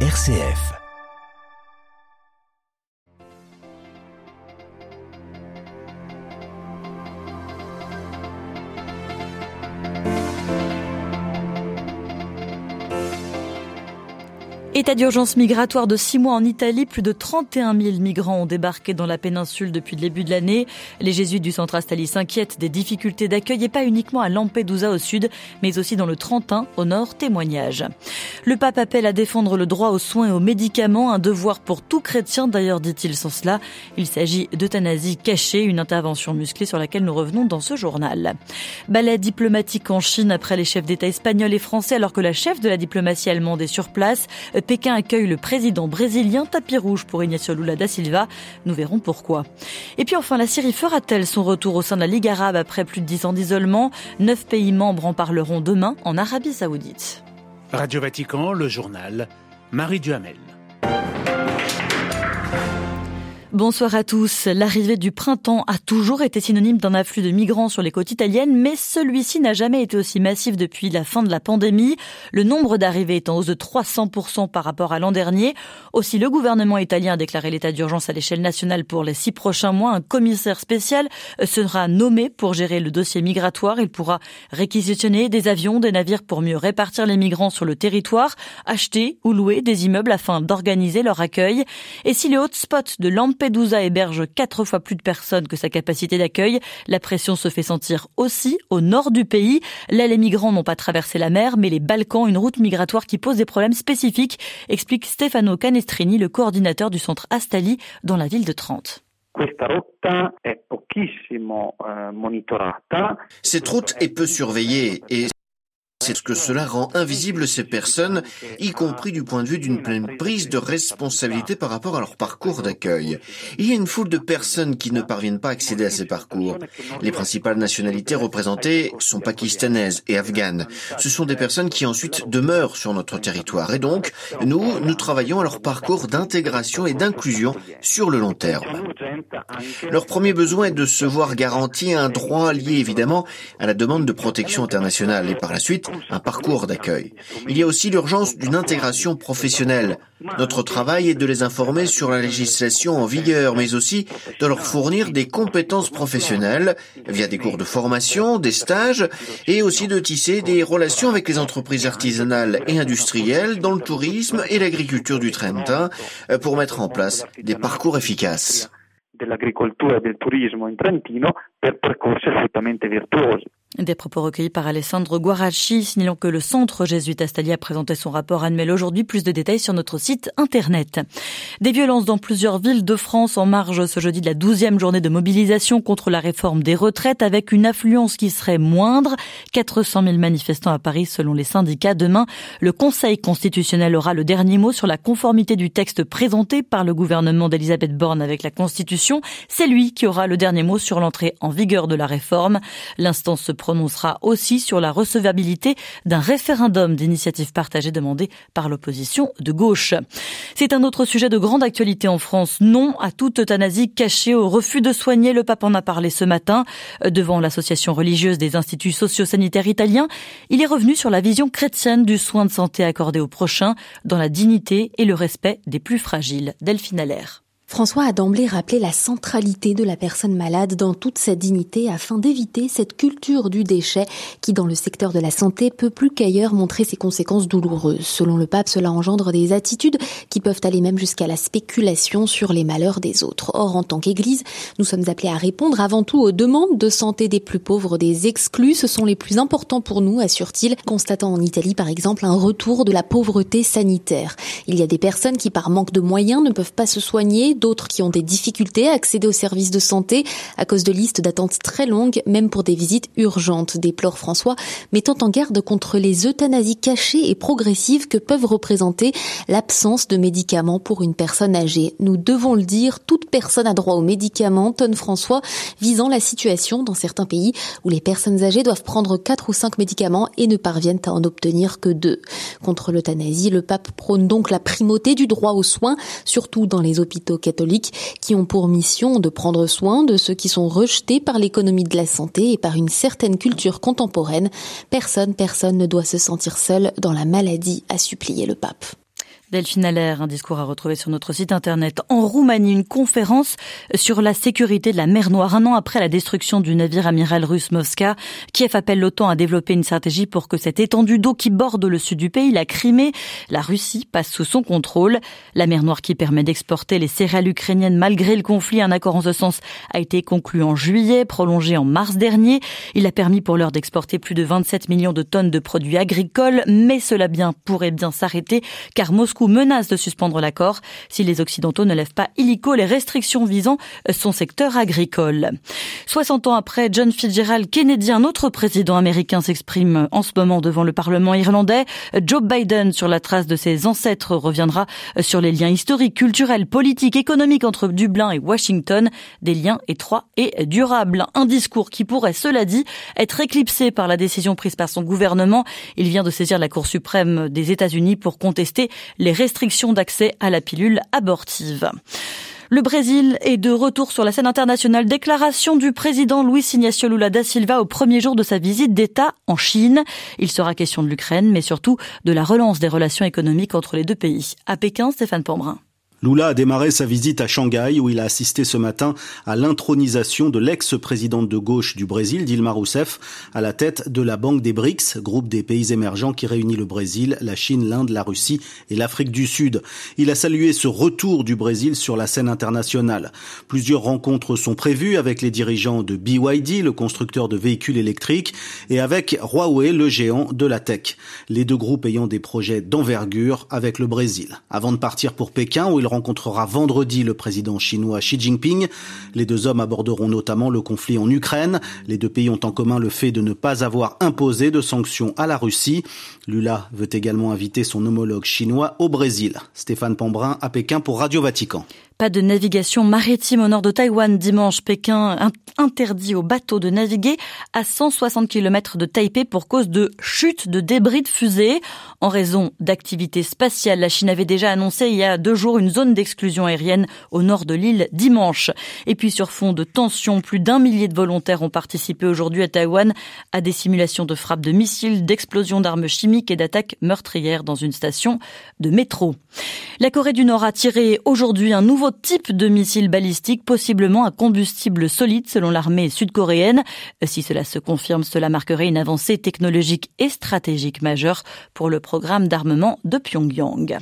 RCF. État d'urgence migratoire de six mois en Italie. Plus de 31 000 migrants ont débarqué dans la péninsule depuis le début de l'année. Les jésuites du centre Astali s'inquiètent des difficultés d'accueil et pas uniquement à Lampedusa au sud, mais aussi dans le Trentin au nord. Témoignage. Le pape appelle à défendre le droit aux soins et aux médicaments, un devoir pour tout chrétien. D'ailleurs, dit-il sans cela, il s'agit d'euthanasie cachée, une intervention musclée sur laquelle nous revenons dans ce journal. Ballet diplomatique en Chine après les chefs d'État espagnols et français alors que la chef de la diplomatie allemande est sur place. Pékin accueille le président brésilien tapis rouge pour Ignacio Lula da Silva. Nous verrons pourquoi. Et puis enfin, la Syrie fera-t-elle son retour au sein de la Ligue arabe après plus de dix ans d'isolement? Neuf pays membres en parleront demain en Arabie saoudite. Radio Vatican, le journal, Marie Duhamel. Bonsoir à tous. L'arrivée du printemps a toujours été synonyme d'un afflux de migrants sur les côtes italiennes, mais celui-ci n'a jamais été aussi massif depuis la fin de la pandémie. Le nombre d'arrivées est en hausse de 300% par rapport à l'an dernier. Aussi, le gouvernement italien a déclaré l'état d'urgence à l'échelle nationale pour les six prochains mois. Un commissaire spécial sera nommé pour gérer le dossier migratoire. Il pourra réquisitionner des avions, des navires pour mieux répartir les migrants sur le territoire, acheter ou louer des immeubles afin d'organiser leur accueil. Et si les hotspots de Lampedusa Lampedusa héberge quatre fois plus de personnes que sa capacité d'accueil. La pression se fait sentir aussi au nord du pays. Là, les migrants n'ont pas traversé la mer, mais les Balkans, une route migratoire qui pose des problèmes spécifiques, explique Stefano Canestrini, le coordinateur du centre Astali dans la ville de Trente. Cette route est peu surveillée et c'est ce que cela rend invisible ces personnes, y compris du point de vue d'une pleine prise de responsabilité par rapport à leur parcours d'accueil. Il y a une foule de personnes qui ne parviennent pas à accéder à ces parcours. Les principales nationalités représentées sont pakistanaises et afghanes. Ce sont des personnes qui ensuite demeurent sur notre territoire. Et donc, nous, nous travaillons à leur parcours d'intégration et d'inclusion sur le long terme. Leur premier besoin est de se voir garanti un droit lié évidemment à la demande de protection internationale et par la suite un parcours d'accueil. Il y a aussi l'urgence d'une intégration professionnelle. Notre travail est de les informer sur la législation en vigueur, mais aussi de leur fournir des compétences professionnelles via des cours de formation, des stages, et aussi de tisser des relations avec les entreprises artisanales et industrielles dans le tourisme et l'agriculture du Trentin pour mettre en place des parcours efficaces. Des propos recueillis par Alessandro Guaracci, signalant que le centre jésuite Astali a présenté son rapport annuel aujourd'hui. Plus de détails sur notre site internet. Des violences dans plusieurs villes de France en marge ce jeudi de la douzième journée de mobilisation contre la réforme des retraites avec une affluence qui serait moindre. 400 000 manifestants à Paris selon les syndicats. Demain, le Conseil constitutionnel aura le dernier mot sur la conformité du texte présenté par le gouvernement d'Elisabeth Borne avec la Constitution. C'est lui qui aura le dernier mot sur l'entrée en vigueur de la réforme. L'instance se prononcera aussi sur la recevabilité d'un référendum d'initiative partagée demandé par l'opposition de gauche. C'est un autre sujet de grande actualité en France. Non à toute euthanasie cachée au refus de soigner. Le pape en a parlé ce matin devant l'association religieuse des instituts sociosanitaires italiens. Il est revenu sur la vision chrétienne du soin de santé accordé au prochain dans la dignité et le respect des plus fragiles. Delphine Allaire. François a d'emblée rappelé la centralité de la personne malade dans toute sa dignité afin d'éviter cette culture du déchet qui, dans le secteur de la santé, peut plus qu'ailleurs montrer ses conséquences douloureuses. Selon le pape, cela engendre des attitudes qui peuvent aller même jusqu'à la spéculation sur les malheurs des autres. Or, en tant qu'Église, nous sommes appelés à répondre avant tout aux demandes de santé des plus pauvres, des exclus. Ce sont les plus importants pour nous, assure-t-il, constatant en Italie, par exemple, un retour de la pauvreté sanitaire. Il y a des personnes qui, par manque de moyens, ne peuvent pas se soigner, d'autres qui ont des difficultés à accéder aux services de santé à cause de listes d'attente très longues, même pour des visites urgentes, déplore François, mettant en garde contre les euthanasies cachées et progressives que peuvent représenter l'absence de médicaments pour une personne âgée. Nous devons le dire, toute personne a droit aux médicaments, tonne François, visant la situation dans certains pays où les personnes âgées doivent prendre quatre ou cinq médicaments et ne parviennent à en obtenir que deux. Contre l'euthanasie, le pape prône donc la primauté du droit aux soins, surtout dans les hôpitaux catholiques qui ont pour mission de prendre soin de ceux qui sont rejetés par l'économie de la santé et par une certaine culture contemporaine. Personne, personne ne doit se sentir seul dans la maladie, a supplié le pape. Delphine Allaire, un discours à retrouver sur notre site internet. En Roumanie, une conférence sur la sécurité de la mer Noire. Un an après la destruction du navire amiral russe Mosca, Kiev appelle l'OTAN à développer une stratégie pour que cette étendue d'eau qui borde le sud du pays, la Crimée, la Russie, passe sous son contrôle. La mer Noire qui permet d'exporter les céréales ukrainiennes malgré le conflit. Un accord en ce sens a été conclu en juillet, prolongé en mars dernier. Il a permis pour l'heure d'exporter plus de 27 millions de tonnes de produits agricoles, mais cela bien pourrait bien s'arrêter car Moscou menace de suspendre l'accord si les Occidentaux ne lèvent pas illico les restrictions visant son secteur agricole. 60 ans après, John Fitzgerald Kennedy, un autre président américain, s'exprime en ce moment devant le Parlement irlandais. Joe Biden, sur la trace de ses ancêtres, reviendra sur les liens historiques, culturels, politiques, économiques entre Dublin et Washington, des liens étroits et durables. Un discours qui pourrait, cela dit, être éclipsé par la décision prise par son gouvernement. Il vient de saisir la Cour suprême des États-Unis pour contester restrictions d'accès à la pilule abortive. Le Brésil est de retour sur la scène internationale. Déclaration du président Luis Ignacio Lula da Silva au premier jour de sa visite d'État en Chine. Il sera question de l'Ukraine, mais surtout de la relance des relations économiques entre les deux pays. À Pékin, Stéphane Pombrin. Lula a démarré sa visite à Shanghai où il a assisté ce matin à l'intronisation de l'ex-présidente de gauche du Brésil, Dilma Rousseff, à la tête de la Banque des BRICS, groupe des pays émergents qui réunit le Brésil, la Chine, l'Inde, la Russie et l'Afrique du Sud. Il a salué ce retour du Brésil sur la scène internationale. Plusieurs rencontres sont prévues avec les dirigeants de BYD, le constructeur de véhicules électriques, et avec Huawei, le géant de la tech. Les deux groupes ayant des projets d'envergure avec le Brésil. Avant de partir pour Pékin, où il rencontrera vendredi le président chinois Xi Jinping. Les deux hommes aborderont notamment le conflit en Ukraine. Les deux pays ont en commun le fait de ne pas avoir imposé de sanctions à la Russie. Lula veut également inviter son homologue chinois au Brésil. Stéphane Pambrin à Pékin pour Radio Vatican. Pas de navigation maritime au nord de Taïwan dimanche. Pékin interdit aux bateaux de naviguer à 160 km de Taipei pour cause de chute de débris de fusées. En raison d'activités spatiales, la Chine avait déjà annoncé il y a deux jours une zone d'exclusion aérienne au nord de l'île dimanche. Et puis sur fond de tensions, plus d'un millier de volontaires ont participé aujourd'hui à Taïwan à des simulations de frappes de missiles, d'explosions d'armes chimiques et d'attaques meurtrières dans une station de métro. La Corée du Nord a tiré aujourd'hui un nouveau type de missile balistique, possiblement à combustible solide selon l'armée sud-coréenne. Si cela se confirme, cela marquerait une avancée technologique et stratégique majeure pour le programme d'armement de Pyongyang.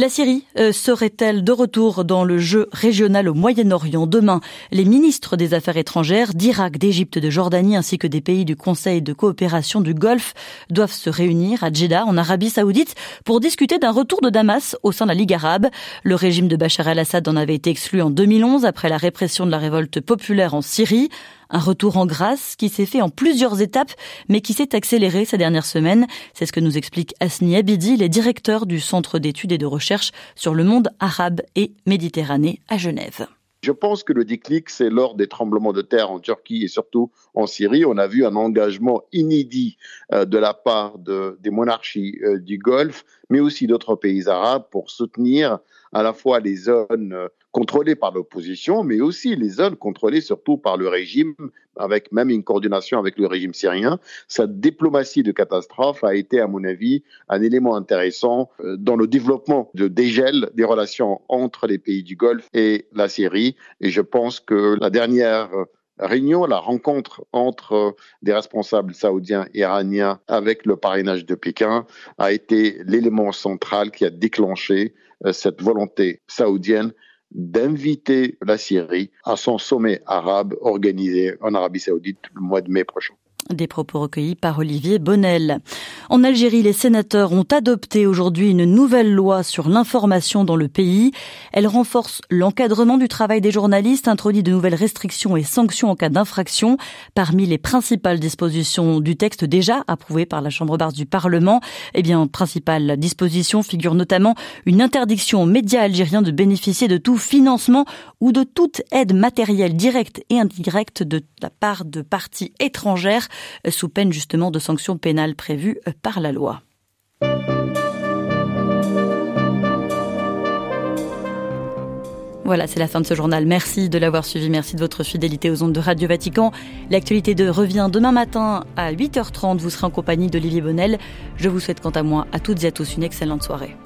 La Syrie euh, serait-elle de retour dans le jeu régional au Moyen-Orient Demain, les ministres des Affaires étrangères d'Irak, d'Égypte, de Jordanie ainsi que des pays du Conseil de coopération du Golfe doivent se réunir à Jeddah, en Arabie saoudite, pour discuter d'un retour de Damas au sein de la Ligue arabe. Le régime de Bachar el-Assad en avait été exclu en 2011 après la répression de la révolte populaire en Syrie. Un retour en grâce qui s'est fait en plusieurs étapes, mais qui s'est accéléré ces dernières semaines. C'est ce que nous explique Asni Abidi, les directeurs du Centre d'études et de recherche sur le monde arabe et méditerranée à Genève. Je pense que le déclic, c'est lors des tremblements de terre en Turquie et surtout en Syrie. On a vu un engagement inédit euh, de la part de, des monarchies euh, du Golfe, mais aussi d'autres pays arabes pour soutenir à la fois les zones euh, contrôlées par l'opposition, mais aussi les zones contrôlées surtout par le régime, avec même une coordination avec le régime syrien. Cette diplomatie de catastrophe a été, à mon avis, un élément intéressant euh, dans le développement de dégel des relations entre les pays du Golfe et la Syrie. Et je pense que la dernière réunion, la rencontre entre des responsables saoudiens et iraniens avec le parrainage de Pékin a été l'élément central qui a déclenché euh, cette volonté saoudienne d'inviter la Syrie à son sommet arabe organisé en Arabie saoudite le mois de mai prochain. Des propos recueillis par Olivier Bonnel. En Algérie, les sénateurs ont adopté aujourd'hui une nouvelle loi sur l'information dans le pays. Elle renforce l'encadrement du travail des journalistes, introduit de nouvelles restrictions et sanctions en cas d'infraction. Parmi les principales dispositions du texte déjà approuvé par la Chambre basse du Parlement, eh bien, principales dispositions figurent notamment une interdiction aux médias algériens de bénéficier de tout financement ou de toute aide matérielle directe et indirecte de la part de parties étrangères sous peine justement de sanctions pénales prévues par la loi. Voilà, c'est la fin de ce journal. Merci de l'avoir suivi. Merci de votre fidélité aux ondes de Radio Vatican. L'actualité de revient demain matin à 8h30. Vous serez en compagnie d'Olivier Bonnel. Je vous souhaite quant à moi à toutes et à tous une excellente soirée.